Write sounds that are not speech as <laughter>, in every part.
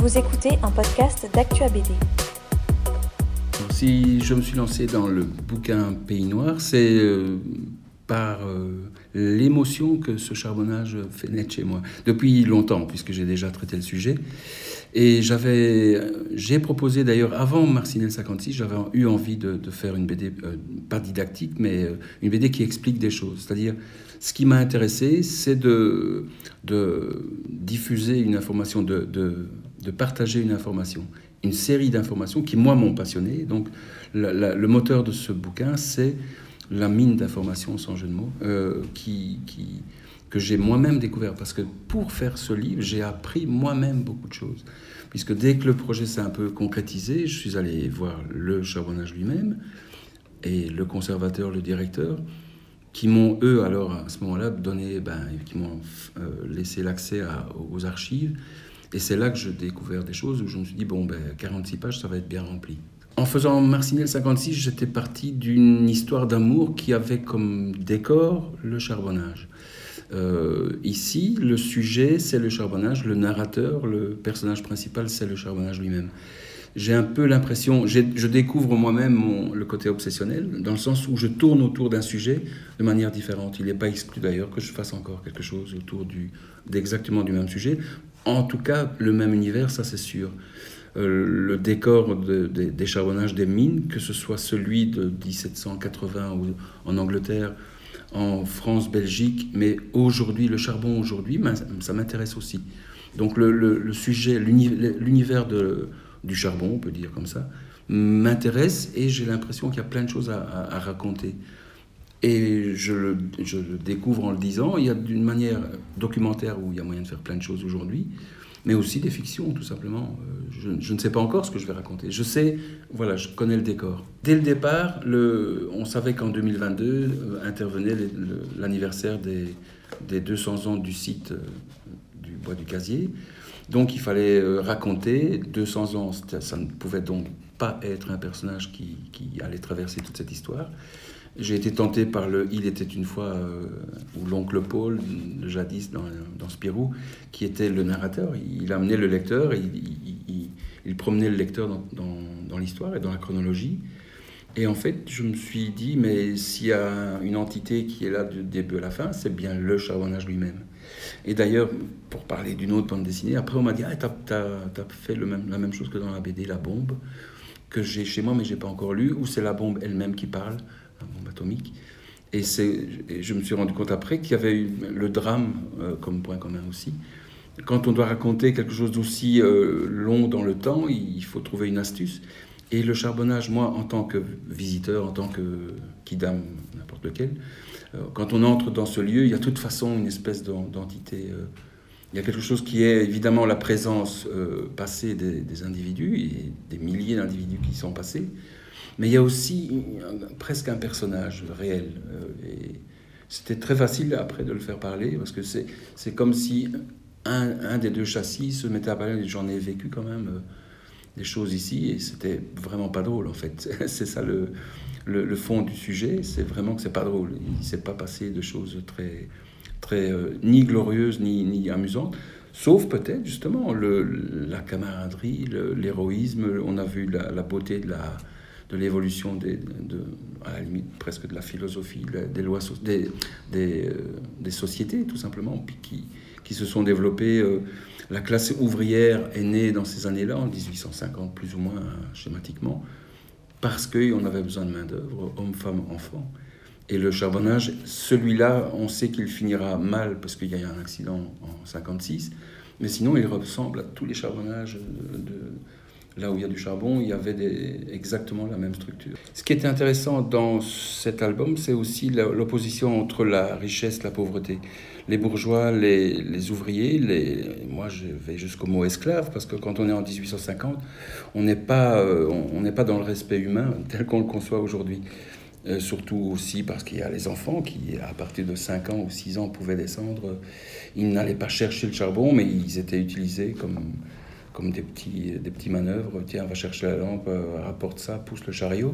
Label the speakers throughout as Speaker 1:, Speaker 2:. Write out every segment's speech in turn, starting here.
Speaker 1: Vous écoutez un podcast d'Actua BD.
Speaker 2: Si je me suis lancé dans le bouquin Pays Noir, c'est euh, par euh, l'émotion que ce charbonnage fait naître chez moi. Depuis longtemps, puisque j'ai déjà traité le sujet. Et j'avais, j'ai proposé d'ailleurs, avant Marcinelle 56, j'avais eu envie de, faire une BD, euh, pas didactique, mais une BD qui explique des choses. C'est-à-dire, ce qui m'a intéressé, c'est de, diffuser une information, de de partager une information, une série d'informations qui, moi, m'ont passionné. Donc, le moteur de ce bouquin, c'est la mine d'informations, sans jeu de mots, euh, que j'ai moi-même découvert. Parce que pour faire ce livre, j'ai appris moi-même beaucoup de choses. Puisque dès que le projet s'est un peu concrétisé, je suis allé voir le charbonnage lui-même et le conservateur, le directeur, qui m'ont, eux, alors, à ce moment-là, donné, ben, qui m'ont euh, laissé l'accès aux archives et c'est là que j'ai découvert des choses où je me suis dit, bon, ben, 46 pages, ça va être bien rempli. En faisant Marcinelle 56, j'étais parti d'une histoire d'amour qui avait comme décor le charbonnage. Euh, ici, le sujet, c'est le charbonnage, le narrateur, le personnage principal, c'est le charbonnage lui-même. J'ai un peu l'impression, je découvre moi-même le côté obsessionnel, dans le sens où je tourne autour d'un sujet de manière différente. Il n'est pas exclu d'ailleurs que je fasse encore quelque chose autour d'exactement du même sujet en tout cas le même univers, ça c'est sûr. Euh, le décor des charbonnages des mines, que ce soit celui de 1780 ou en Angleterre, en France, Belgique, mais aujourd'hui, le charbon aujourd'hui, ça m'intéresse aussi. Donc le, sujet, l'univers du charbon, on peut dire comme ça, m'intéresse et j'ai l'impression qu'il y a plein de choses à raconter. Et je le, découvre en le disant. Il y a d'une manière documentaire où il y a moyen de faire plein de choses aujourd'hui, mais aussi des fictions, tout simplement. Euh, je, ne sais pas encore ce que je vais raconter. Je sais, voilà, je connais le décor. Dès le départ, on savait qu'en 2022 euh, intervenait l'anniversaire des, des, 200 ans du site euh, du Bois du Casier. Donc il fallait raconter 200 ans. Ça ne pouvait donc pas être un personnage qui allait traverser toute cette histoire. J'ai été tenté par le Il était une fois, euh, ou l'oncle Paul, jadis dans, Spirou, qui était le narrateur. Il amenait le lecteur, il, il, promenait le lecteur dans, l'histoire et dans la chronologie. Et en fait, je me suis dit, mais s'il y a une entité qui est là du début à la fin, c'est bien le charbonnage lui-même. Et d'ailleurs, pour parler d'une autre bande dessinée, après on m'a dit, ah, t'as as, fait la même chose que dans la BD, La Bombe, que j'ai chez moi mais j'ai pas encore lu, où c'est la bombe elle-même qui parle? La bombe atomique. Et, et, je me suis rendu compte après qu'il y avait eu le drame euh, comme point commun aussi. Quand on doit raconter quelque chose d'aussi euh, long dans le temps, il faut trouver une astuce. Et le charbonnage, moi, en tant que visiteur, en tant que kidam, n'importe lequel, euh, quand on entre dans ce lieu, il y a de toute façon une espèce d'entité. il y a quelque chose qui est évidemment la présence passée des, des, individus, et des milliers d'individus qui sont passés, mais il y a aussi presque un personnage réel. Euh, et c'était très facile après de le faire parler, parce que c'est comme si un, un, des deux châssis se mettait à parler. J'en ai vécu quand même euh, des choses ici, et c'était vraiment pas drôle en fait. <laughs> c'est ça le, le, fond du sujet, c'est vraiment que c'est pas drôle. Il ne s'est pas passé de choses très, très euh, ni glorieuses ni, ni amusantes. Sauf peut-être justement le, la camaraderie, l'héroïsme, on a vu la, la beauté de la, de l'évolution des, de, à la limite presque de la philosophie, des lois, des, des, euh, des sociétés tout simplement, qui, qui se sont développées. Euh, la classe ouvrière est née dans ces années-là, en 1850 plus ou moins schématiquement, parce qu'on avait besoin de main-d'œuvre, hommes, femmes, enfants. Et le charbonnage, celui-là, on sait qu'il finira mal parce qu'il y a eu un accident en 56, mais sinon il ressemble à tous les charbonnages de là où il y a du charbon, il y avait exactement la même structure. Ce qui était intéressant dans cet album, c'est aussi l'opposition entre la richesse et la pauvreté. Les bourgeois, les, ouvriers, moi je vais jusqu'au mot esclave, parce que quand on est en 1850, on n'est pas, euh, on pas dans le respect humain <laughs> tel qu'on le conçoit aujourd'hui. Euh, surtout aussi parce qu'il y a les enfants qui, à partir de 5 ans ou 6 ans, pouvaient descendre. Ils n'allaient pas chercher le charbon, mais ils étaient utilisés comme, comme des petits, des petits manœuvres. Tiens, va chercher la lampe, rapporte ça, pousse le chariot.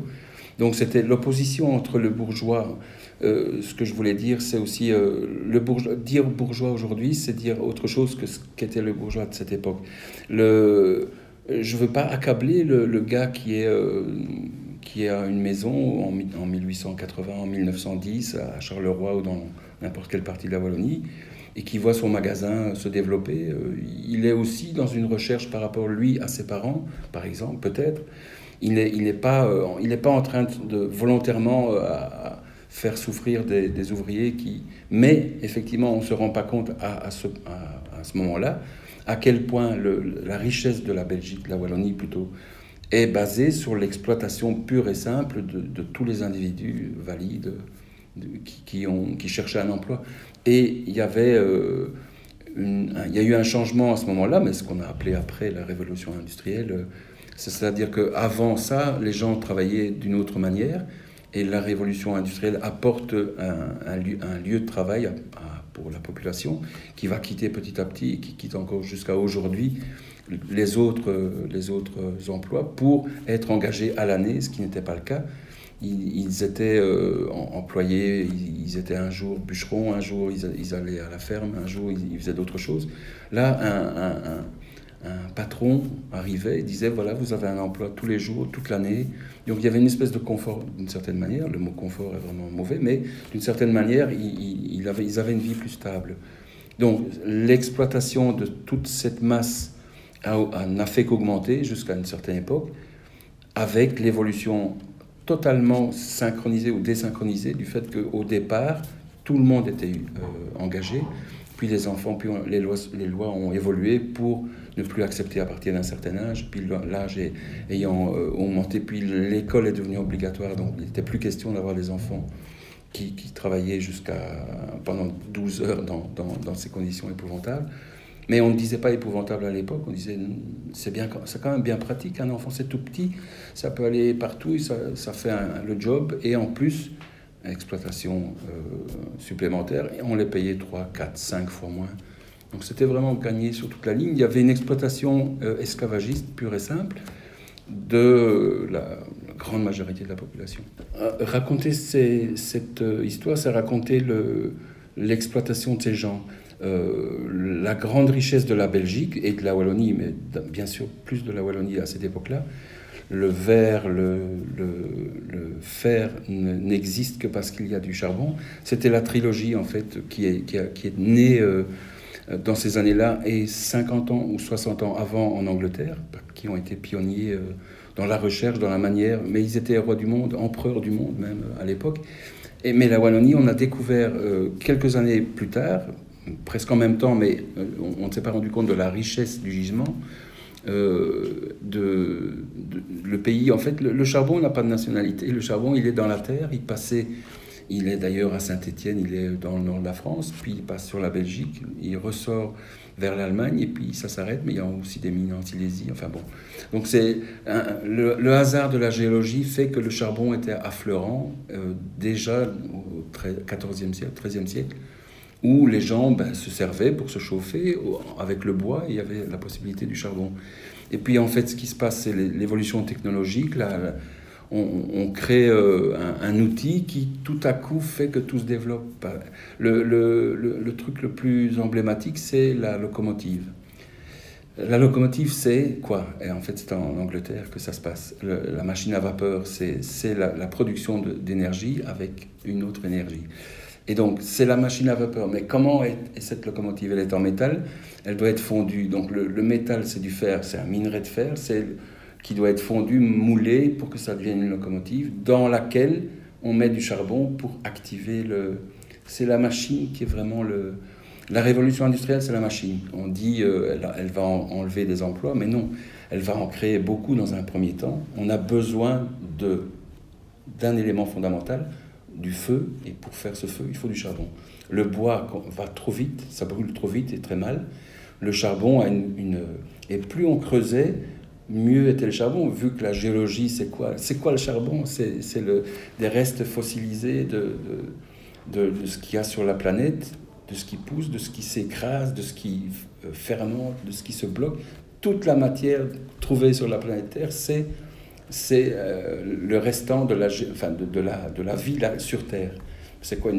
Speaker 2: Donc c'était l'opposition entre le bourgeois. ce que je voulais dire, c'est aussi le bourgeois, dire bourgeois aujourd'hui, c'est dire autre chose que ce qu'était le bourgeois de cette époque. Le, je veux pas accabler le, gars qui est qui a une maison en 1880, en 1910 à Charleroi ou dans n'importe quelle partie de la Wallonie et qui voit son magasin se développer. Euh, il est aussi dans une recherche par rapport, lui, à ses parents, par exemple, peut-être. Il n'est pas, euh, pas en train de volontairement euh, faire souffrir des, ouvriers qui... Mais effectivement, on ne se rend pas compte à, à ce, à, moment-là à quel point la richesse de la Belgique, de la Wallonie plutôt, est basée sur l'exploitation pure et simple de, tous les individus valides qui, cherchaient un emploi. Et il y avait... Euh, il y a eu un changement à ce moment-là, mais ce qu'on a appelé après la révolution industrielle, euh, c'est-à-dire qu'avant ça, les gens travaillaient d'une autre manière, et la révolution industrielle apporte un, lieu, de travail pour la population qui va quitter petit à petit, qui quitte encore jusqu'à aujourd'hui les autres, les autres emplois pour être engagés à l'année, ce qui n'était pas le cas. Ils, étaient euh, employés, ils, étaient un jour bûcherons, un jour ils, allaient à la ferme, un jour ils, faisaient d'autres choses. Là, un, patron arrivait et disait voilà, vous avez un emploi tous les jours, toute l'année. Donc il y avait une espèce de confort d'une certaine manière. Le mot confort est vraiment mauvais, mais d'une certaine manière, ils avaient une vie plus stable. Donc l'exploitation de toute cette masse n'a fait qu'augmenter jusqu'à une certaine époque, avec l'évolution totalement synchronisée ou désynchronisée du fait qu'au départ, tout le monde était euh, engagé, puis les enfants, puis les lois, les lois ont évolué pour ne plus accepter à partir d'un certain âge, puis l'âge ayant euh, augmenté, puis l'école est devenue obligatoire, donc il n'était plus question d'avoir des enfants qui, travaillaient jusqu'à pendant 12 heures dans, dans ces conditions épouvantables. Mais on ne disait pas épouvantable à l'époque, on disait c'est bien, c'est quand même bien pratique, un enfant c'est tout petit, ça peut aller partout, ça, ça fait le job, et en plus, exploitation euh, supplémentaire, et on les payait 3, 4, 5 fois moins. Donc c'était vraiment gagné sur toute la ligne. Il y avait une exploitation euh, esclavagiste pure et simple de la, grande majorité de la population. Euh, raconter cette histoire, c'est raconter l'exploitation de ces gens. Euh, la grande richesse de la Belgique et de la Wallonie, mais bien sûr plus de la Wallonie à cette époque-là, le verre, le, fer n'existe que parce qu'il y a du charbon. C'était la trilogie en fait qui est, née euh, dans ces années-là et 50 ans ou 60 ans avant en Angleterre, qui ont été pionniers euh, dans la recherche, dans la manière, mais ils étaient rois du monde, empereurs du monde même à l'époque. Mais la Wallonie, on a découvert quelques années plus tard, presque en même temps, mais euh, on ne s'est pas rendu compte de la richesse du gisement. Euh, de, le pays, en fait, le, charbon n'a pas de nationalité. Le charbon, il est dans la terre. Il passait, il est d'ailleurs à Saint-Étienne, il est dans le nord de la France, puis il passe sur la Belgique, il ressort vers l'Allemagne et puis ça s'arrête. Mais il y a aussi des mines en Silésie. Enfin bon, donc c'est le, hasard de la géologie fait que le charbon était affleurant euh, déjà au 14e siècle, 13e siècle où les gens ben, se servaient pour se chauffer avec le bois il y avait la possibilité du charbon. Et puis en fait, ce qui se passe, c'est l'évolution technologique. Là, on, crée euh, un, outil qui tout à coup fait que tout se développe. Le, le, truc le plus emblématique, c'est la locomotive. La locomotive, c'est quoi? Et en fait, c'est en Angleterre que ça se passe. la machine à vapeur, c'est la, production d'énergie avec une autre énergie. Et donc, c'est la machine à vapeur. Mais comment est, cette locomotive Elle est en métal, elle doit être fondue. Donc, le, métal, c'est du fer, c'est un minerai de fer, c'est qui doit être fondu, moulé pour que ça devienne une locomotive, dans laquelle on met du charbon pour activer le. C'est la machine qui est vraiment le. La révolution industrielle, c'est la machine. On dit euh, va enlever des emplois, mais non, elle va en créer beaucoup dans un premier temps. On a besoin d'un élément fondamental, du feu, et pour faire ce feu, il faut du charbon. Le bois va trop vite, ça brûle trop vite et très mal. Le charbon a une... Et plus on creusait, mieux était le charbon, vu que la géologie, c'est quoi C'est quoi le charbon? C'est des restes fossilisés de, de, de, ce qu'il y a sur la planète, de ce qui pousse, de ce qui s'écrase, de ce qui euh, fermente, de ce qui se bloque. toute la matière trouvée sur la planète Terre, c'est c'est euh, le restant de la, enfin, de, de, la, de la vie sur Terre. C'est quoi,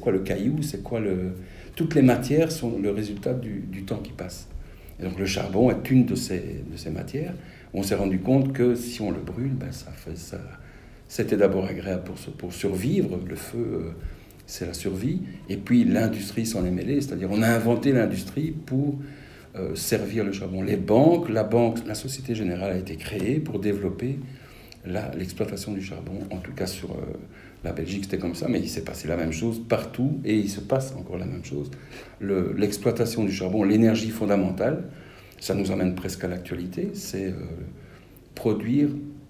Speaker 2: quoi le caillou C'est quoi le... Toutes les matières sont le résultat du, du, temps qui passe. Et donc le charbon est une de ces, de ces matières. On s'est rendu compte que si on le brûle, ben ça fait ça. C'était d'abord agréable pour, pour survivre. Le feu, euh, c'est la survie. Et puis l'industrie s'en est mêlée, c'est-à-dire on a inventé l'industrie pour euh, servir le charbon. Les banques, la banque, la Société Générale a été créée pour développer l'exploitation du charbon. En tout cas sur euh, la Belgique, c'était comme ça, mais il s'est passé la même chose partout et il se passe encore la même chose. L'exploitation du charbon, l'énergie fondamentale, ça nous amène presque à l'actualité, c'est euh, produire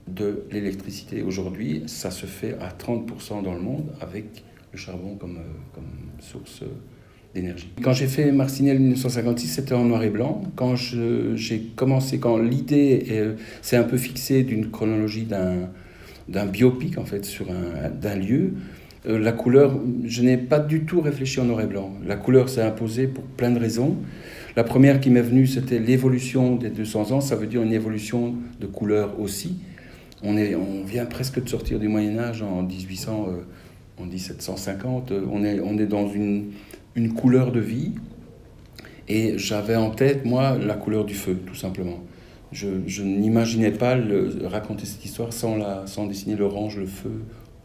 Speaker 2: de l'électricité. Aujourd'hui, ça se fait à 30% dans le monde avec le charbon comme, comme source quand j'ai fait Marcinelle 1956, c'était en noir et blanc. Quand j'ai commencé, quand l'idée s'est un peu fixée d'une chronologie d'un biopic, en fait, sur un, lieu, euh, la couleur, je n'ai pas du tout réfléchi en noir et blanc. La couleur s'est imposée pour plein de raisons. La première qui m'est venue, c'était l'évolution des 200 ans. Ça veut dire une évolution de couleur aussi. On, est, on vient presque de sortir du Moyen Âge en 1800, euh, en 1750. On est, on est dans une une couleur de vie. Et j'avais en tête, moi, la couleur du feu, tout simplement. Je, n'imaginais pas raconter cette histoire sans, dessiner l'orange, le feu,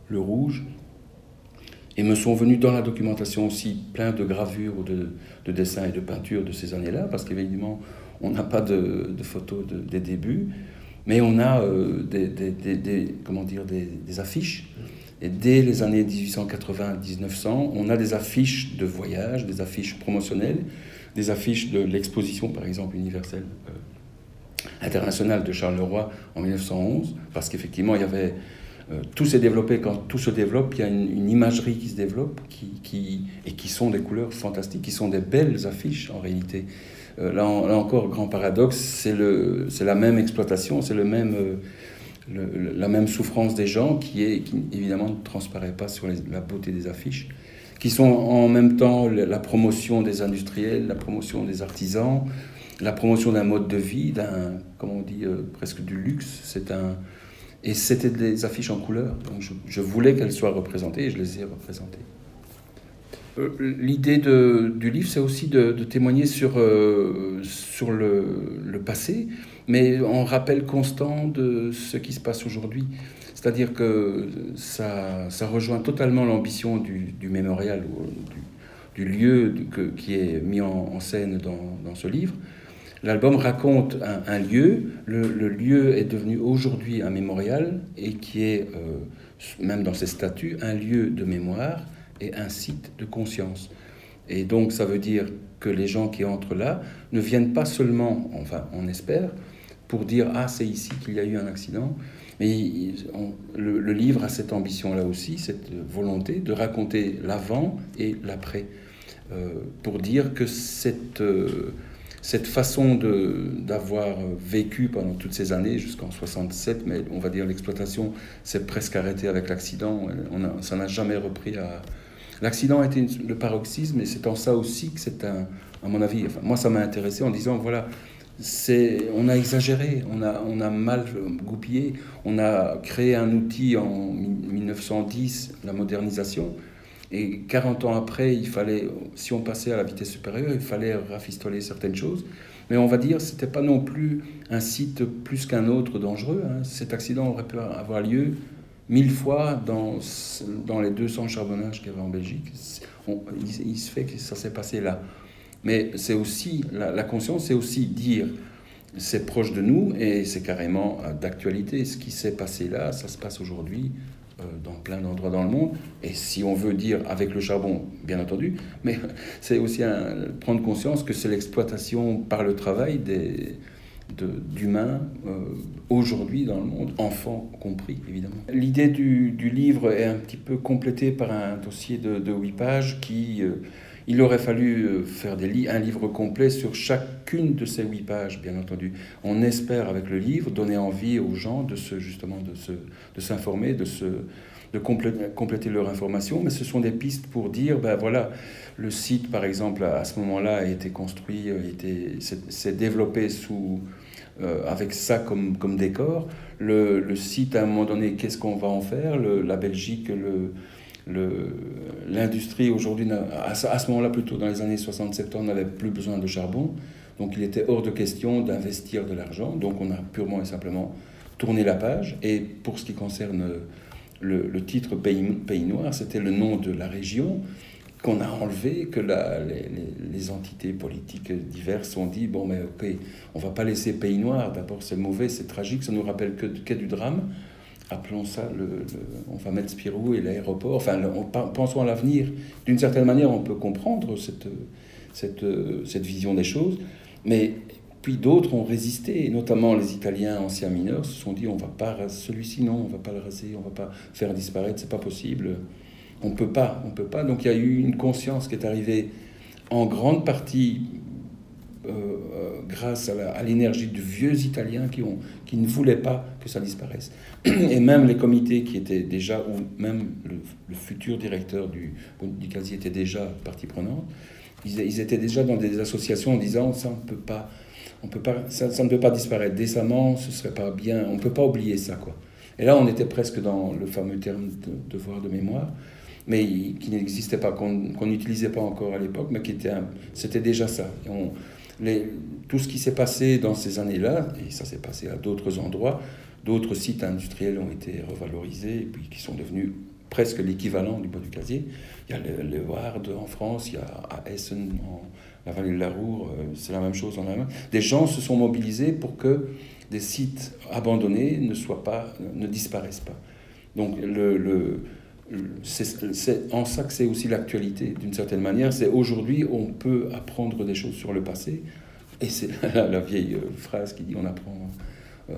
Speaker 2: le rouge. Et me sont venus dans la documentation aussi plein de gravures, de, de dessins et de peintures de ces années-là, parce qu'évidemment, on n'a pas de, photos des débuts, mais on a euh, des, comment dire, des, affiches et dès les années 1880-1900, on a des affiches de voyage, des affiches promotionnelles, des affiches de l'exposition, par exemple, universelle euh, internationale de Charleroi en 1911, parce qu'effectivement. Euh, tout s'est développé, quand tout se développe, il y a une, imagerie qui se développe, qui, et qui sont des couleurs fantastiques, qui sont des belles affiches en réalité. Euh, là, là, encore, grand paradoxe, c'est la même exploitation, c'est le même la même souffrance des gens qui, est, évidemment ne transparaît pas sur la beauté des affiches, qui sont en même temps la promotion des industriels, la promotion des artisans, la promotion d'un mode de vie, d'un, comment on dit, euh, presque du luxe. C'est un, et c'était des affiches en couleur. Donc je, voulais qu'elles soient représentées et je les ai représentées. Euh, l'idée du livre, c'est aussi de, témoigner sur, euh, sur le, passé, mais en rappel constant de ce qui se passe aujourd'hui. C'est-à-dire que ça, ça, rejoint totalement l'ambition du, mémorial, ou du, lieu qui est mis en, scène dans, ce livre. L'album raconte un, lieu, le, le, lieu est devenu aujourd'hui un mémorial et qui est, euh, même dans ses statuts, un lieu de mémoire et un site de conscience. Et donc ça veut dire que les gens qui entrent là ne viennent pas seulement, enfin on espère, pour dire ah c'est ici qu'il y a eu un accident. Mais le, livre a cette ambition-là aussi, cette volonté de raconter l'avant et l'après, euh, pour dire que cette, euh, cette façon d'avoir vécu pendant toutes ces années, jusqu'en 67, mais on va dire l'exploitation s'est presque arrêtée avec l'accident, ça n'a jamais repris à... L'accident a été le paroxysme, et c'est en ça aussi que c'est un, à mon avis, enfin, moi ça m'a intéressé en disant, voilà, on a exagéré, on a, on a mal goupillé, on a créé un outil en 1910, la modernisation, et 40 ans après, il fallait, si on passait à la vitesse supérieure, il fallait rafistoler certaines choses. Mais on va dire, ce n'était pas non plus un site plus qu'un autre dangereux. Hein. Cet accident aurait pu avoir lieu mille fois dans, dans les 200 charbonnages qu'il y avait en Belgique. il, se fait que ça s'est passé là. Mais c'est aussi, la, conscience, c'est aussi dire, c'est proche de nous et c'est carrément euh, d'actualité. Ce qui s'est passé là, ça se passe aujourd'hui euh, dans plein d'endroits dans le monde. Et si on veut dire avec le charbon, bien entendu, mais <laughs> c'est aussi prendre conscience que c'est l'exploitation par le travail des, d'humains euh, aujourd'hui dans le monde, enfants compris évidemment. L'idée du, du, livre est un petit peu complétée par un dossier de, de 8 pages qui il aurait fallu euh, faire des un livre complet sur chacune de ces huit pages, bien entendu. On espère, avec le livre, donner envie aux gens de se, justement de s'informer, de, se, de compléter, leur information, mais ce sont des pistes pour dire, ben voilà, le site, par exemple, à ce moment-là, a été construit, s'est développé sous avec ça comme, comme décor. Le, site, à un moment donné, qu'est-ce qu'on va en faire? La Belgique, l'industrie aujourd'hui, à, ce moment-là, plutôt dans les années 60-70, n'avait plus besoin de charbon. Donc il était hors de question d'investir de l'argent. Donc on a purement et simplement tourné la page. Et pour ce qui concerne le, titre Pays, Pays Noir, c'était le nom de la région qu'on a enlevé, que les, entités politiques diverses ont dit bon, mais ok, on va pas laisser Pays Noir. D'abord, c'est mauvais, c'est tragique, ça nous rappelle que, que du drame. Appelons ça, le, on va mettre Spirou et l'aéroport. Enfin, on, pensons à l'avenir. D'une certaine manière, on peut comprendre cette, cette, cette vision des choses, mais puis d'autres ont résisté, notamment les Italiens anciens mineurs se sont dit on va pas celui-ci non, on va pas le raser, on va pas faire disparaître, c'est pas possible. On peut pas, on peut pas. Donc il y a eu une conscience qui est arrivée en grande partie euh, euh, grâce à l'énergie de vieux Italiens qui, ont, qui ne voulaient pas que ça disparaisse. Et même les comités qui étaient déjà, ou même le, futur directeur du, du casier était déjà partie prenante, ils, ils, étaient déjà dans des associations en disant ça on peut pas on peut pas, ça, ne peut pas disparaître décemment, ce serait pas bien, on ne peut pas oublier ça. Quoi. Et là, on était presque dans le fameux terme de devoir de mémoire, mais qui n'existait pas, qu'on n'utilisait pas encore à l'époque, mais qui était, c'était déjà ça. tout ce qui s'est passé dans ces années-là, et ça s'est passé à d'autres endroits, d'autres sites industriels ont été revalorisés et puis qui sont devenus presque l'équivalent du bois du casier. Il y a le, le Ward en France, il y a à Essen en, la vallée de la Roure, euh, c'est la même chose en Allemagne. Des gens se sont mobilisés pour que des sites abandonnés ne, soient pas, ne disparaissent pas. Donc le c'est en ça que c'est aussi l'actualité, d'une certaine manière. C'est aujourd'hui, on peut apprendre des choses sur le passé. Et c'est <laughs> la, vieille euh, phrase qui dit on apprend euh,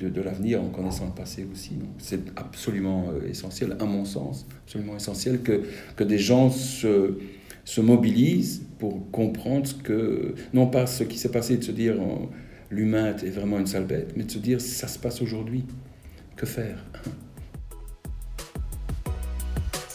Speaker 2: de, l'avenir en connaissant le passé aussi. C'est absolument essentiel, à mon sens, absolument essentiel que, que des gens se, se mobilisent pour comprendre que, non pas ce qui s'est passé, de se dire l'humain est vraiment une sale bête, mais de se dire ça se passe aujourd'hui. Que faire?